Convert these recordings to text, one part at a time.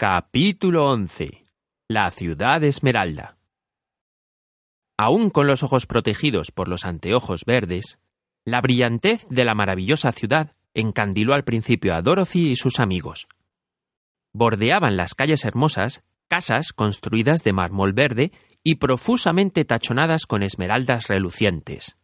Capítulo 11. La ciudad esmeralda. Aún con los ojos protegidos por los anteojos verdes, la brillantez de la maravillosa ciudad encandiló al principio a Dorothy y sus amigos. Bordeaban las calles hermosas casas construidas de mármol verde y profusamente tachonadas con esmeraldas relucientes.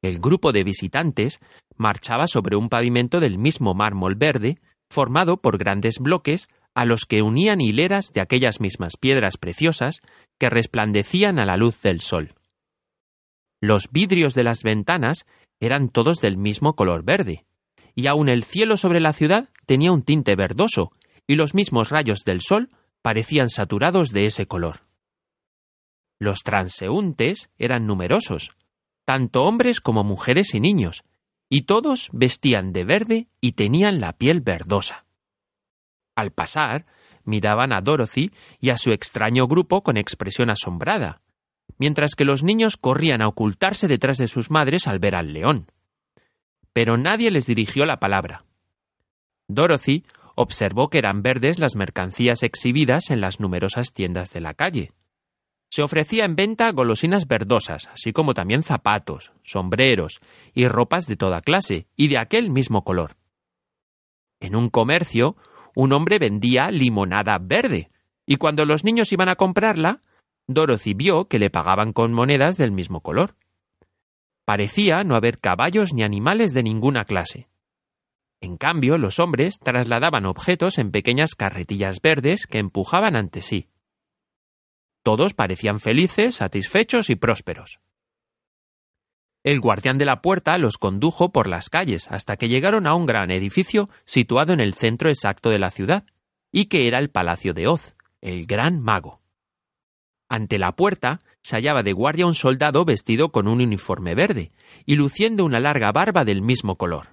El grupo de visitantes marchaba sobre un pavimento del mismo mármol verde, formado por grandes bloques a los que unían hileras de aquellas mismas piedras preciosas que resplandecían a la luz del sol. Los vidrios de las ventanas eran todos del mismo color verde, y aun el cielo sobre la ciudad tenía un tinte verdoso, y los mismos rayos del sol parecían saturados de ese color. Los transeúntes eran numerosos, tanto hombres como mujeres y niños, y todos vestían de verde y tenían la piel verdosa. Al pasar, miraban a Dorothy y a su extraño grupo con expresión asombrada, mientras que los niños corrían a ocultarse detrás de sus madres al ver al león. Pero nadie les dirigió la palabra. Dorothy observó que eran verdes las mercancías exhibidas en las numerosas tiendas de la calle. Se ofrecía en venta golosinas verdosas, así como también zapatos, sombreros y ropas de toda clase y de aquel mismo color. En un comercio, un hombre vendía limonada verde, y cuando los niños iban a comprarla, Dorothy vio que le pagaban con monedas del mismo color. Parecía no haber caballos ni animales de ninguna clase. En cambio, los hombres trasladaban objetos en pequeñas carretillas verdes que empujaban ante sí. Todos parecían felices, satisfechos y prósperos. El guardián de la puerta los condujo por las calles hasta que llegaron a un gran edificio situado en el centro exacto de la ciudad, y que era el Palacio de Oz, el gran mago. Ante la puerta se hallaba de guardia un soldado vestido con un uniforme verde y luciendo una larga barba del mismo color.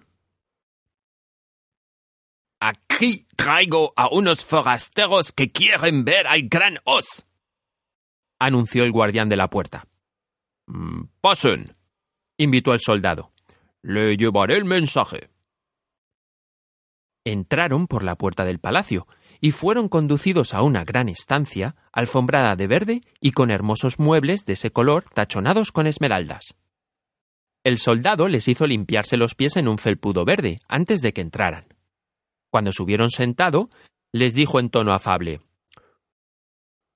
Aquí traigo a unos forasteros que quieren ver al gran Oz, anunció el guardián de la puerta. Mm, pasen, invitó el soldado. Le llevaré el mensaje. Entraron por la puerta del palacio y fueron conducidos a una gran estancia, alfombrada de verde y con hermosos muebles de ese color tachonados con esmeraldas. El soldado les hizo limpiarse los pies en un felpudo verde antes de que entraran. Cuando se hubieron sentado, les dijo en tono afable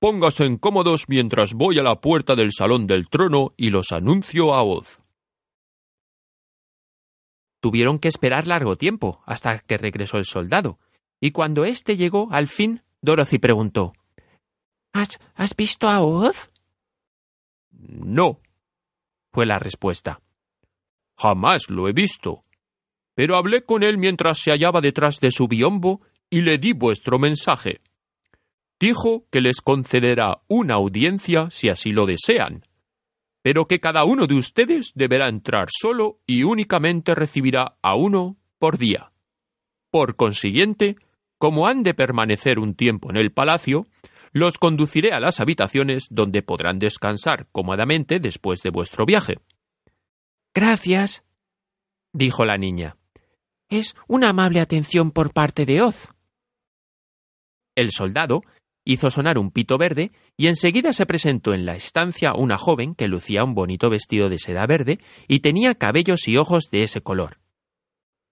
Póngase cómodos mientras voy a la puerta del salón del trono y los anuncio a Oz. Tuvieron que esperar largo tiempo hasta que regresó el soldado, y cuando éste llegó, al fin, Dorothy preguntó ¿Has, ¿Has visto a Oz? No, fue la respuesta. Jamás lo he visto pero hablé con él mientras se hallaba detrás de su biombo y le di vuestro mensaje. Dijo que les concederá una audiencia si así lo desean, pero que cada uno de ustedes deberá entrar solo y únicamente recibirá a uno por día. Por consiguiente, como han de permanecer un tiempo en el palacio, los conduciré a las habitaciones donde podrán descansar cómodamente después de vuestro viaje. Gracias, dijo la niña. Es una amable atención por parte de Oz. El soldado hizo sonar un pito verde y enseguida se presentó en la estancia una joven que lucía un bonito vestido de seda verde y tenía cabellos y ojos de ese color.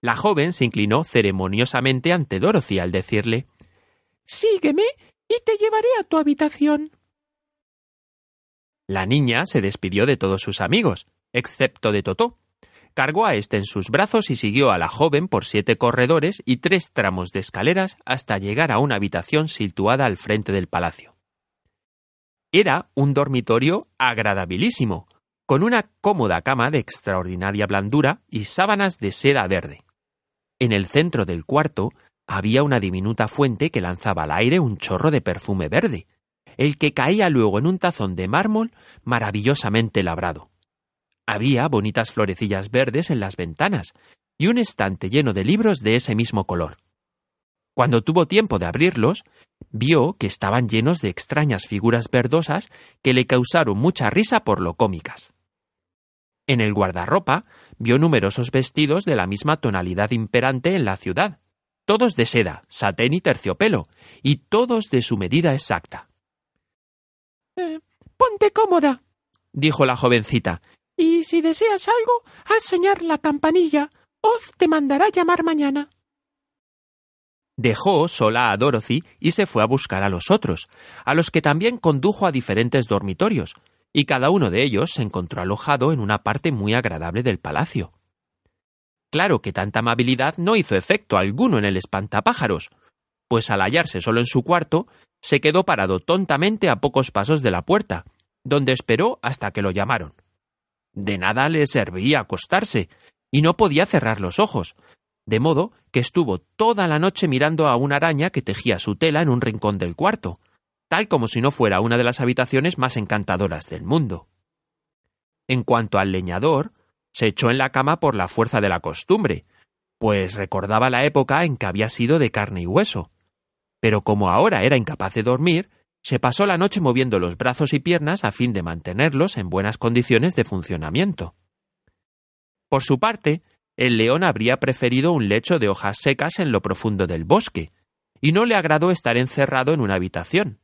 La joven se inclinó ceremoniosamente ante Dorothy al decirle Sígueme y te llevaré a tu habitación. La niña se despidió de todos sus amigos, excepto de Totó, cargó a éste en sus brazos y siguió a la joven por siete corredores y tres tramos de escaleras hasta llegar a una habitación situada al frente del palacio. Era un dormitorio agradabilísimo, con una cómoda cama de extraordinaria blandura y sábanas de seda verde. En el centro del cuarto había una diminuta fuente que lanzaba al aire un chorro de perfume verde, el que caía luego en un tazón de mármol maravillosamente labrado. Había bonitas florecillas verdes en las ventanas y un estante lleno de libros de ese mismo color. Cuando tuvo tiempo de abrirlos, vio que estaban llenos de extrañas figuras verdosas que le causaron mucha risa por lo cómicas. En el guardarropa vio numerosos vestidos de la misma tonalidad imperante en la ciudad, todos de seda, satén y terciopelo, y todos de su medida exacta. Eh, ponte cómoda, dijo la jovencita. Y si deseas algo, haz soñar la campanilla. Oz te mandará llamar mañana. Dejó sola a Dorothy y se fue a buscar a los otros, a los que también condujo a diferentes dormitorios, y cada uno de ellos se encontró alojado en una parte muy agradable del palacio. Claro que tanta amabilidad no hizo efecto alguno en el espantapájaros, pues al hallarse solo en su cuarto, se quedó parado tontamente a pocos pasos de la puerta, donde esperó hasta que lo llamaron. De nada le servía acostarse, y no podía cerrar los ojos, de modo que estuvo toda la noche mirando a una araña que tejía su tela en un rincón del cuarto, tal como si no fuera una de las habitaciones más encantadoras del mundo. En cuanto al leñador, se echó en la cama por la fuerza de la costumbre, pues recordaba la época en que había sido de carne y hueso. Pero como ahora era incapaz de dormir, se pasó la noche moviendo los brazos y piernas a fin de mantenerlos en buenas condiciones de funcionamiento. Por su parte, el león habría preferido un lecho de hojas secas en lo profundo del bosque, y no le agradó estar encerrado en una habitación.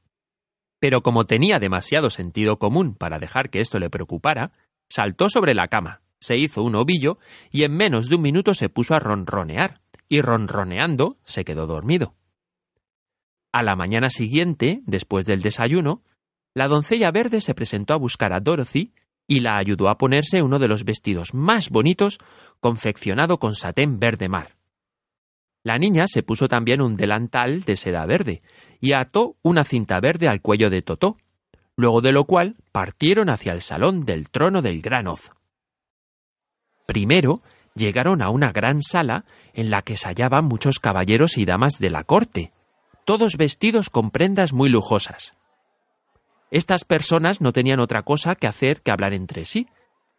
Pero como tenía demasiado sentido común para dejar que esto le preocupara, saltó sobre la cama, se hizo un ovillo y en menos de un minuto se puso a ronronear, y ronroneando se quedó dormido. A la mañana siguiente, después del desayuno, la doncella verde se presentó a buscar a Dorothy y la ayudó a ponerse uno de los vestidos más bonitos confeccionado con satén verde mar. La niña se puso también un delantal de seda verde y ató una cinta verde al cuello de Totó, luego de lo cual partieron hacia el salón del trono del gran Oz. Primero llegaron a una gran sala en la que se hallaban muchos caballeros y damas de la corte, todos vestidos con prendas muy lujosas. Estas personas no tenían otra cosa que hacer que hablar entre sí,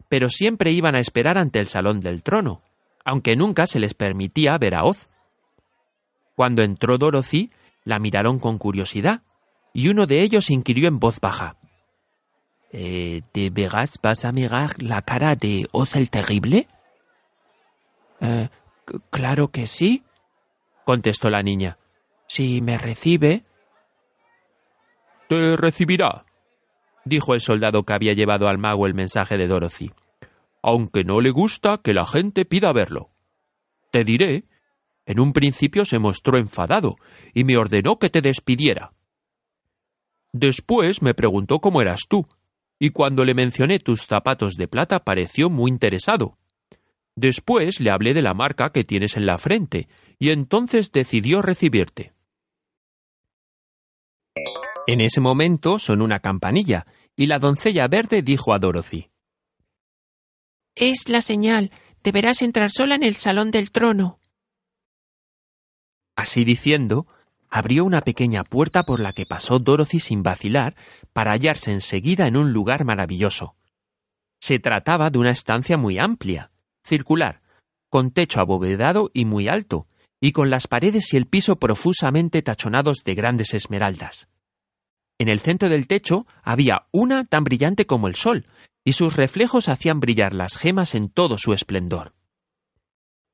pero siempre iban a esperar ante el salón del trono, aunque nunca se les permitía ver a Oz. Cuando entró Dorothy, la miraron con curiosidad, y uno de ellos inquirió en voz baja. Eh, ¿De veras vas a mirar la cara de Oz el Terrible? Eh, claro que sí, contestó la niña. Si me recibe. Te recibirá, dijo el soldado que había llevado al mago el mensaje de Dorothy, aunque no le gusta que la gente pida verlo. Te diré, en un principio se mostró enfadado y me ordenó que te despidiera. Después me preguntó cómo eras tú, y cuando le mencioné tus zapatos de plata pareció muy interesado. Después le hablé de la marca que tienes en la frente, y entonces decidió recibirte. En ese momento sonó una campanilla, y la doncella verde dijo a Dorothy Es la señal. Deberás entrar sola en el salón del trono. Así diciendo, abrió una pequeña puerta por la que pasó Dorothy sin vacilar para hallarse enseguida en un lugar maravilloso. Se trataba de una estancia muy amplia, circular, con techo abovedado y muy alto, y con las paredes y el piso profusamente tachonados de grandes esmeraldas. En el centro del techo había una tan brillante como el sol, y sus reflejos hacían brillar las gemas en todo su esplendor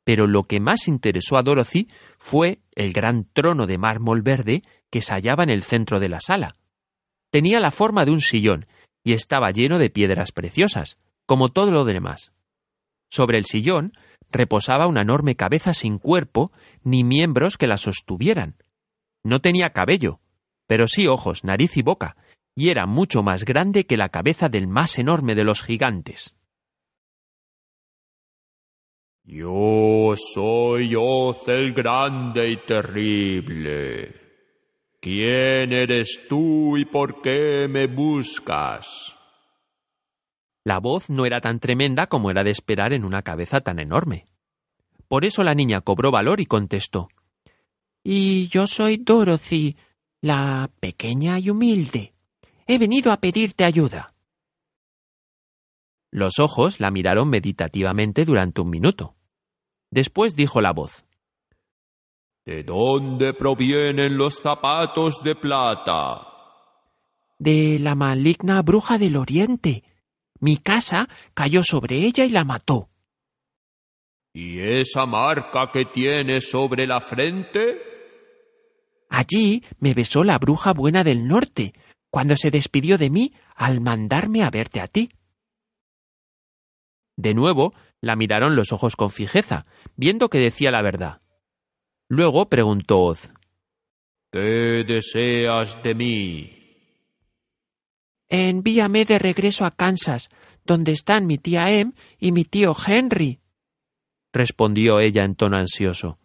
pero lo que más interesó a Dorothy fue el gran trono de mármol verde que se hallaba en el centro de la sala. Tenía la forma de un sillón y estaba lleno de piedras preciosas, como todo lo demás. Sobre el sillón reposaba una enorme cabeza sin cuerpo ni miembros que la sostuvieran. No tenía cabello, pero sí ojos, nariz y boca, y era mucho más grande que la cabeza del más enorme de los gigantes. Yo soy Oz el grande y terrible. ¿Quién eres tú y por qué me buscas? La voz no era tan tremenda como era de esperar en una cabeza tan enorme. Por eso la niña cobró valor y contestó Y yo soy Dorothy, la pequeña y humilde. He venido a pedirte ayuda. Los ojos la miraron meditativamente durante un minuto. Después dijo la voz. ¿De dónde provienen los zapatos de plata? De la maligna bruja del oriente. Mi casa cayó sobre ella y la mató. ¿Y esa marca que tienes sobre la frente? Allí me besó la bruja buena del norte, cuando se despidió de mí al mandarme a verte a ti. De nuevo la miraron los ojos con fijeza, viendo que decía la verdad. Luego preguntó Oz. ¿Qué deseas de mí? Envíame de regreso a Kansas, donde están mi tía Em y mi tío Henry, respondió ella en tono ansioso.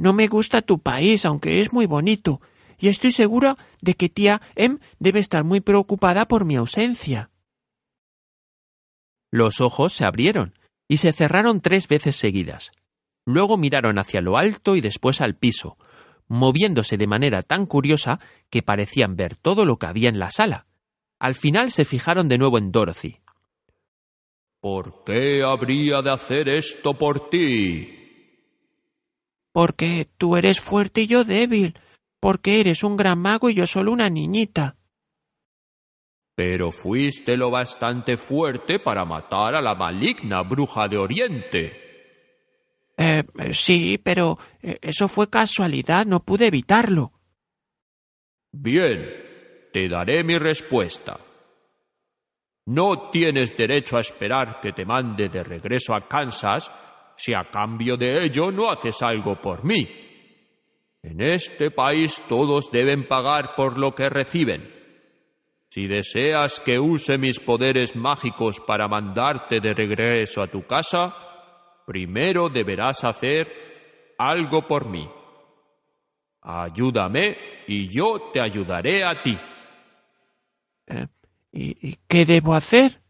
No me gusta tu país, aunque es muy bonito, y estoy segura de que tía Em debe estar muy preocupada por mi ausencia. Los ojos se abrieron y se cerraron tres veces seguidas. Luego miraron hacia lo alto y después al piso, moviéndose de manera tan curiosa que parecían ver todo lo que había en la sala. Al final se fijaron de nuevo en Dorothy. ¿Por qué habría de hacer esto por ti? Porque tú eres fuerte y yo débil, porque eres un gran mago y yo solo una niñita. Pero fuiste lo bastante fuerte para matar a la maligna bruja de Oriente. Eh, sí, pero eh, eso fue casualidad, no pude evitarlo. Bien, te daré mi respuesta. No tienes derecho a esperar que te mande de regreso a Kansas si a cambio de ello no haces algo por mí. En este país todos deben pagar por lo que reciben. Si deseas que use mis poderes mágicos para mandarte de regreso a tu casa, primero deberás hacer algo por mí. Ayúdame y yo te ayudaré a ti. Eh, ¿Y, qué debo hacer?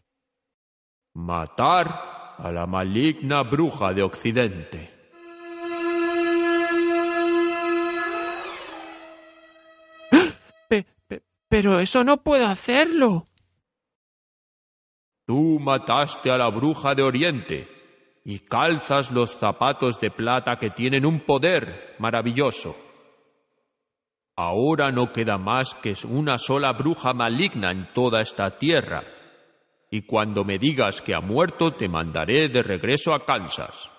Matar a la maligna bruja de Occidente. pero eso no puedo hacerlo. Tú mataste a la bruja de Oriente y calzas los zapatos de plata que tienen un poder maravilloso. Ahora no queda más que una sola bruja maligna en toda esta tierra, y cuando me digas que ha muerto te mandaré de regreso a Kansas.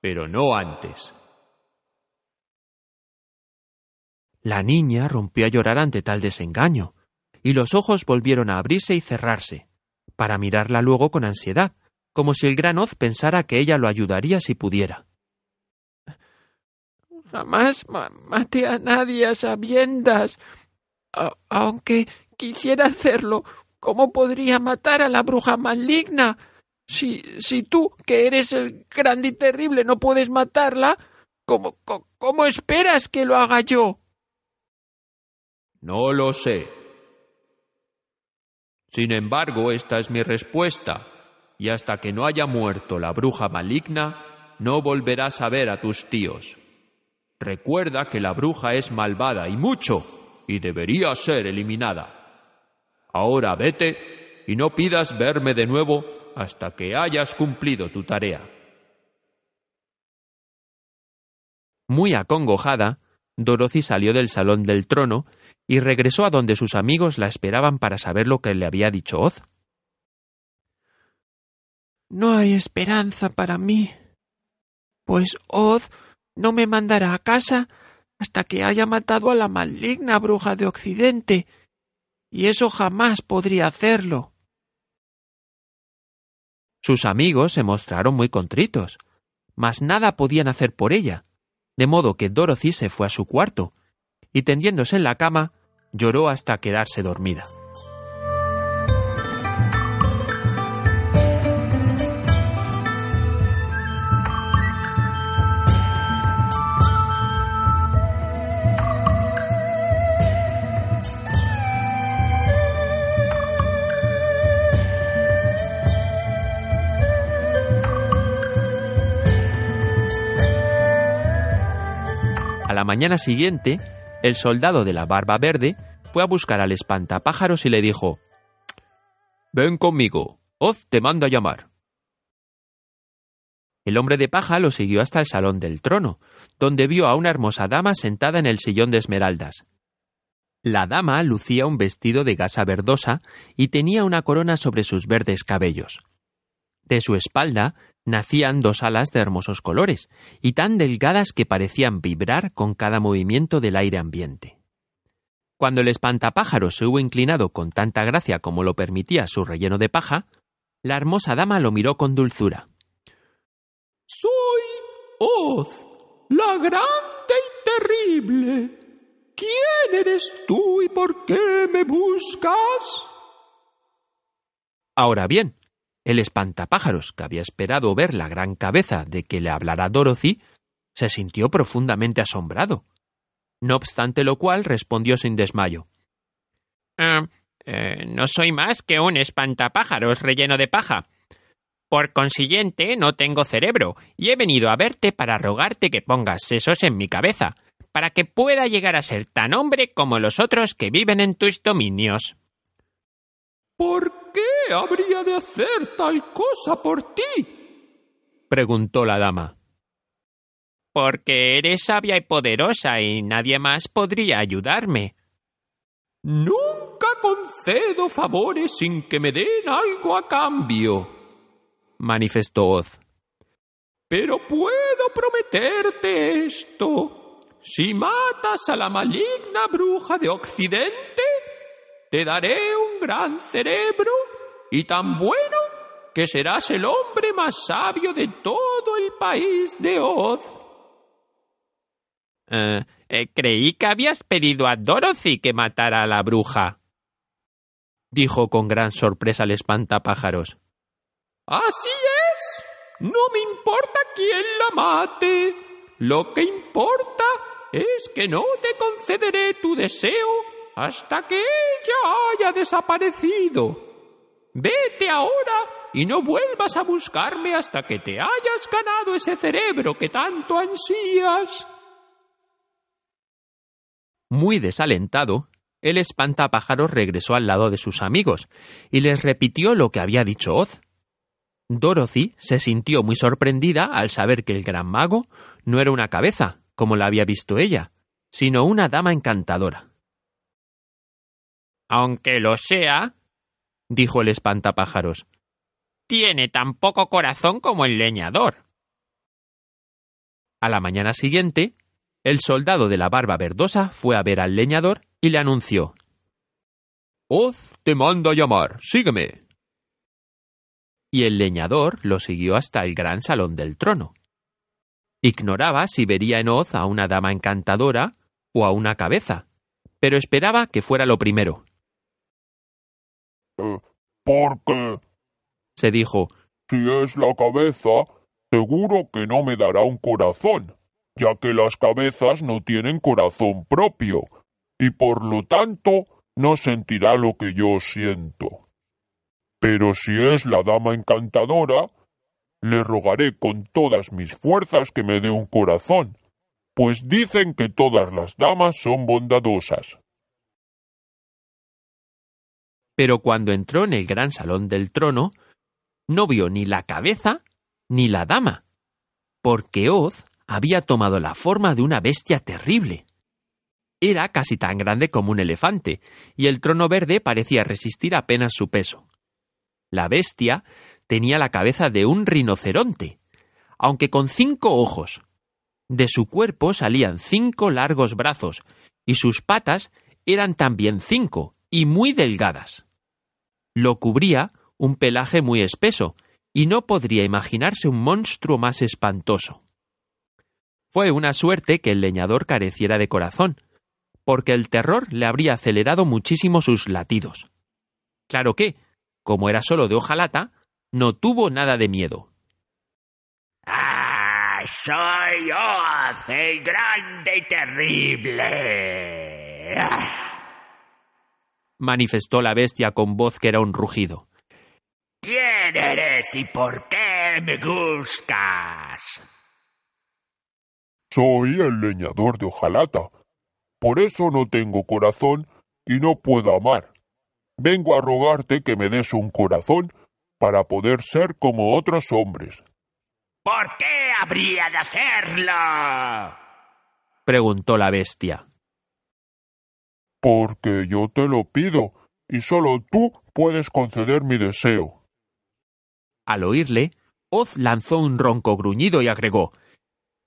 Pero no antes. La niña rompió a llorar ante tal desengaño, y los ojos volvieron a abrirse y cerrarse, para mirarla luego con ansiedad, como si el gran Oz pensara que ella lo ayudaría si pudiera. Jamás maté a nadie a sabiendas. aunque quisiera hacerlo, ¿cómo podría matar a la bruja maligna? Si, si tú, que eres el grande y terrible, no puedes matarla, ¿cómo, cómo esperas que lo haga yo? No lo sé. Sin embargo, esta es mi respuesta, y hasta que no haya muerto la bruja maligna, no volverás a ver a tus tíos. Recuerda que la bruja es malvada y mucho, y debería ser eliminada. Ahora vete y no pidas verme de nuevo hasta que hayas cumplido tu tarea. Muy acongojada, Dorothy salió del salón del trono y regresó a donde sus amigos la esperaban para saber lo que le había dicho Oz. No hay esperanza para mí, pues Oz no me mandará a casa hasta que haya matado a la maligna bruja de Occidente, y eso jamás podría hacerlo. Sus amigos se mostraron muy contritos, mas nada podían hacer por ella, de modo que Dorothy se fue a su cuarto, y tendiéndose en la cama, lloró hasta quedarse dormida. Mañana siguiente, el soldado de la barba verde fue a buscar al espantapájaros y le dijo Ven conmigo, Oz te manda llamar. El hombre de paja lo siguió hasta el salón del trono, donde vio a una hermosa dama sentada en el sillón de esmeraldas. La dama lucía un vestido de gasa verdosa y tenía una corona sobre sus verdes cabellos. De su espalda Nacían dos alas de hermosos colores, y tan delgadas que parecían vibrar con cada movimiento del aire ambiente. Cuando el espantapájaro se hubo inclinado con tanta gracia como lo permitía su relleno de paja, la hermosa dama lo miró con dulzura. Soy Oz, la grande y terrible. ¿Quién eres tú y por qué me buscas? Ahora bien, el espantapájaros, que había esperado ver la gran cabeza de que le hablara Dorothy, se sintió profundamente asombrado. No obstante lo cual respondió sin desmayo. Ah, eh, no soy más que un espantapájaros relleno de paja. Por consiguiente, no tengo cerebro, y he venido a verte para rogarte que pongas sesos en mi cabeza, para que pueda llegar a ser tan hombre como los otros que viven en tus dominios. ¿Por qué habría de hacer tal cosa por ti? preguntó la dama. Porque eres sabia y poderosa y nadie más podría ayudarme. Nunca concedo favores sin que me den algo a cambio, manifestó Oz. Pero puedo prometerte esto. Si matas a la maligna bruja de Occidente, te daré un gran cerebro y tan bueno que serás el hombre más sabio de todo el país de Oz. Eh, eh, creí que habías pedido a Dorothy que matara a la bruja. Dijo con gran sorpresa el espantapájaros. Así es. No me importa quién la mate. Lo que importa es que no te concederé tu deseo hasta que ella haya desaparecido. Vete ahora y no vuelvas a buscarme hasta que te hayas ganado ese cerebro que tanto ansías. Muy desalentado, el espantapájaros regresó al lado de sus amigos y les repitió lo que había dicho Oz. Dorothy se sintió muy sorprendida al saber que el gran mago no era una cabeza, como la había visto ella, sino una dama encantadora. Aunque lo sea, dijo el espantapájaros, tiene tan poco corazón como el leñador. A la mañana siguiente, el soldado de la barba verdosa fue a ver al leñador y le anunció Oz te manda llamar. Sígueme. Y el leñador lo siguió hasta el gran salón del trono. Ignoraba si vería en Oz a una dama encantadora o a una cabeza, pero esperaba que fuera lo primero. Porque, se dijo, si es la cabeza, seguro que no me dará un corazón, ya que las cabezas no tienen corazón propio, y por lo tanto no sentirá lo que yo siento. Pero si es la dama encantadora, le rogaré con todas mis fuerzas que me dé un corazón, pues dicen que todas las damas son bondadosas. Pero cuando entró en el gran salón del trono, no vio ni la cabeza ni la dama, porque Oz había tomado la forma de una bestia terrible. Era casi tan grande como un elefante, y el trono verde parecía resistir apenas su peso. La bestia tenía la cabeza de un rinoceronte, aunque con cinco ojos. De su cuerpo salían cinco largos brazos, y sus patas eran también cinco, y muy delgadas. Lo cubría un pelaje muy espeso, y no podría imaginarse un monstruo más espantoso. Fue una suerte que el leñador careciera de corazón, porque el terror le habría acelerado muchísimo sus latidos. Claro que, como era solo de hojalata, no tuvo nada de miedo. ¡Ah! Soy Oz, el grande y terrible. ¡Ah! Manifestó la bestia con voz que era un rugido. ¿Quién eres y por qué me buscas? Soy el leñador de hojalata. Por eso no tengo corazón y no puedo amar. Vengo a rogarte que me des un corazón para poder ser como otros hombres. ¿Por qué habría de hacerlo? preguntó la bestia. Porque yo te lo pido, y solo tú puedes conceder mi deseo. Al oírle, Oz lanzó un ronco gruñido y agregó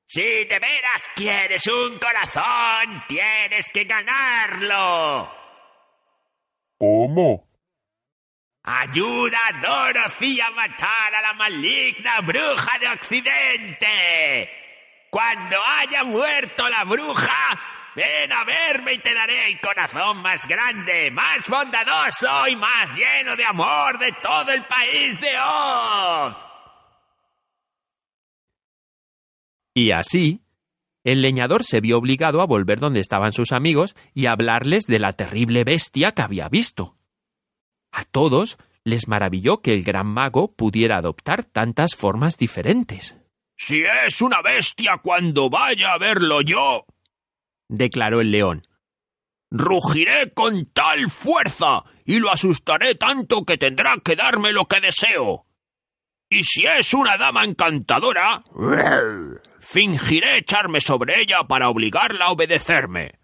Si de veras quieres un corazón, tienes que ganarlo. ¿Cómo? Ayuda a Dorothy a matar a la maligna bruja de Occidente. Cuando haya muerto la bruja, ven a verme y te daré el corazón más grande, más bondadoso y más lleno de amor de todo el país de Oz. Y así, el leñador se vio obligado a volver donde estaban sus amigos y hablarles de la terrible bestia que había visto. A todos les maravilló que el gran mago pudiera adoptar tantas formas diferentes. Si es una bestia cuando vaya a verlo yo, declaró el león. Rugiré con tal fuerza y lo asustaré tanto que tendrá que darme lo que deseo. Y si es una dama encantadora, fingiré echarme sobre ella para obligarla a obedecerme.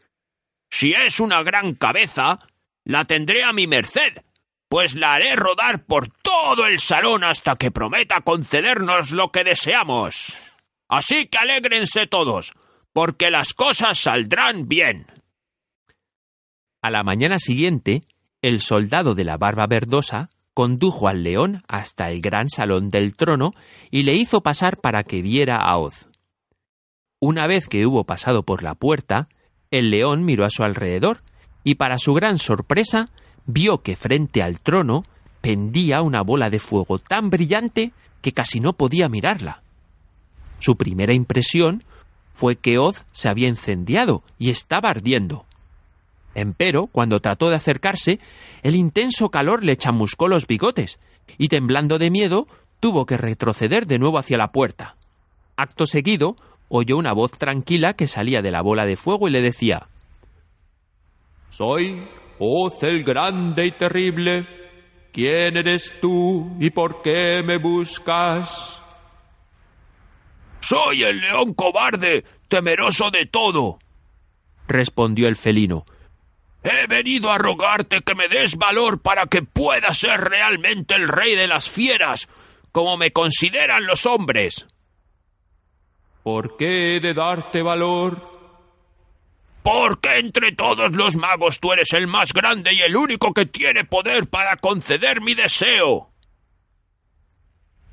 Si es una gran cabeza, la tendré a mi merced, pues la haré rodar por todo el salón hasta que prometa concedernos lo que deseamos. Así que alégrense todos, porque las cosas saldrán bien. A la mañana siguiente, el soldado de la barba verdosa condujo al león hasta el gran salón del trono y le hizo pasar para que viera a Oz. Una vez que hubo pasado por la puerta, el león miró a su alrededor y para su gran sorpresa vio que frente al trono pendía una bola de fuego tan brillante que casi no podía mirarla. Su primera impresión fue que Oz se había incendiado y estaba ardiendo. Empero, cuando trató de acercarse, el intenso calor le chamuscó los bigotes, y temblando de miedo, tuvo que retroceder de nuevo hacia la puerta. Acto seguido, oyó una voz tranquila que salía de la bola de fuego y le decía Soy Oz el grande y terrible. ¿Quién eres tú y por qué me buscas? Soy el león cobarde, temeroso de todo, respondió el felino. He venido a rogarte que me des valor para que pueda ser realmente el rey de las fieras, como me consideran los hombres. ¿Por qué he de darte valor? Porque entre todos los magos tú eres el más grande y el único que tiene poder para conceder mi deseo.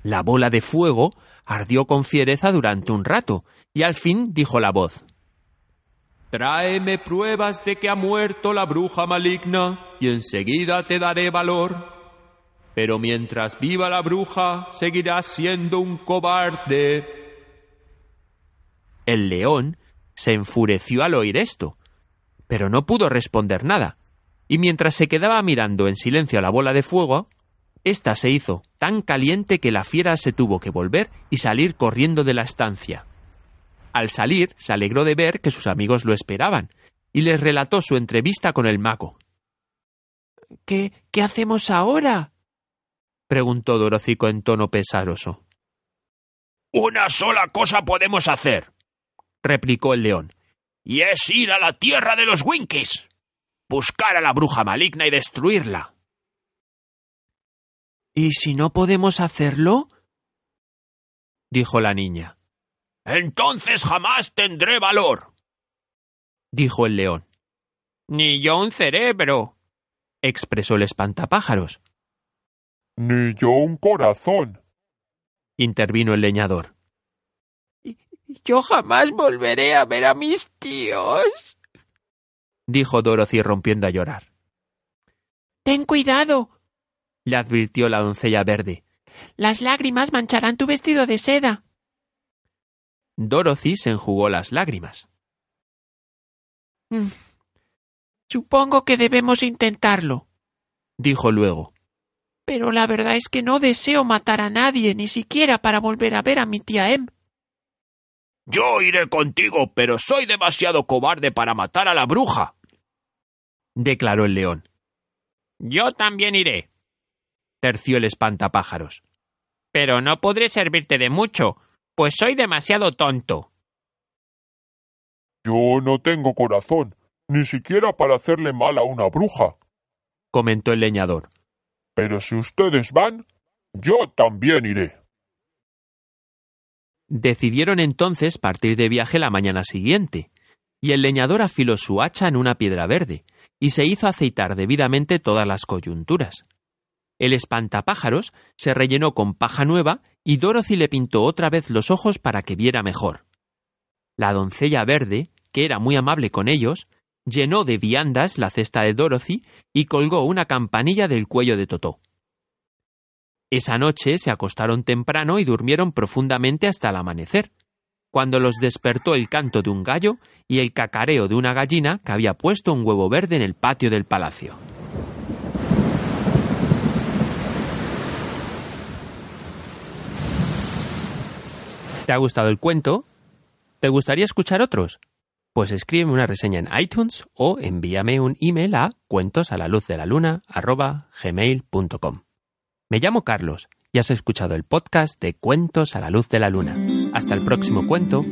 La bola de fuego ardió con fiereza durante un rato, y al fin dijo la voz Tráeme pruebas de que ha muerto la bruja maligna, y enseguida te daré valor. Pero mientras viva la bruja, seguirás siendo un cobarde. El león se enfureció al oír esto, pero no pudo responder nada, y mientras se quedaba mirando en silencio a la bola de fuego, ésta se hizo tan caliente que la fiera se tuvo que volver y salir corriendo de la estancia. Al salir, se alegró de ver que sus amigos lo esperaban, y les relató su entrevista con el mago. ¿Qué, qué hacemos ahora? preguntó Dorocico en tono pesaroso. Una sola cosa podemos hacer, replicó el león, y es ir a la tierra de los Winkies, buscar a la bruja maligna y destruirla. ¿Y si no podemos hacerlo? dijo la niña. Entonces jamás tendré valor, dijo el león. Ni yo un cerebro, expresó el espantapájaros. Ni yo un corazón, intervino el leñador. Yo jamás volveré a ver a mis tíos, dijo Dorothy rompiendo a llorar. Ten cuidado, le advirtió la doncella verde. Las lágrimas mancharán tu vestido de seda. Dorothy se enjugó las lágrimas. Mm. Supongo que debemos intentarlo, dijo luego. Pero la verdad es que no deseo matar a nadie, ni siquiera para volver a ver a mi tía Em. Yo iré contigo, pero soy demasiado cobarde para matar a la bruja, declaró el león. Yo también iré, terció el espantapájaros. Pero no podré servirte de mucho, pues soy demasiado tonto. Yo no tengo corazón, ni siquiera para hacerle mal a una bruja, comentó el leñador. Pero si ustedes van, yo también iré. Decidieron entonces partir de viaje la mañana siguiente, y el leñador afiló su hacha en una piedra verde, y se hizo aceitar debidamente todas las coyunturas. El espantapájaros se rellenó con paja nueva y Dorothy le pintó otra vez los ojos para que viera mejor. La doncella verde, que era muy amable con ellos, llenó de viandas la cesta de Dorothy y colgó una campanilla del cuello de Totó. Esa noche se acostaron temprano y durmieron profundamente hasta el amanecer, cuando los despertó el canto de un gallo y el cacareo de una gallina que había puesto un huevo verde en el patio del palacio. ¿Te ha gustado el cuento? ¿Te gustaría escuchar otros? Pues escríbeme una reseña en iTunes o envíame un email a cuentos a la luz de la luna gmail.com. Me llamo Carlos y has escuchado el podcast de Cuentos a la luz de la luna. Hasta el próximo cuento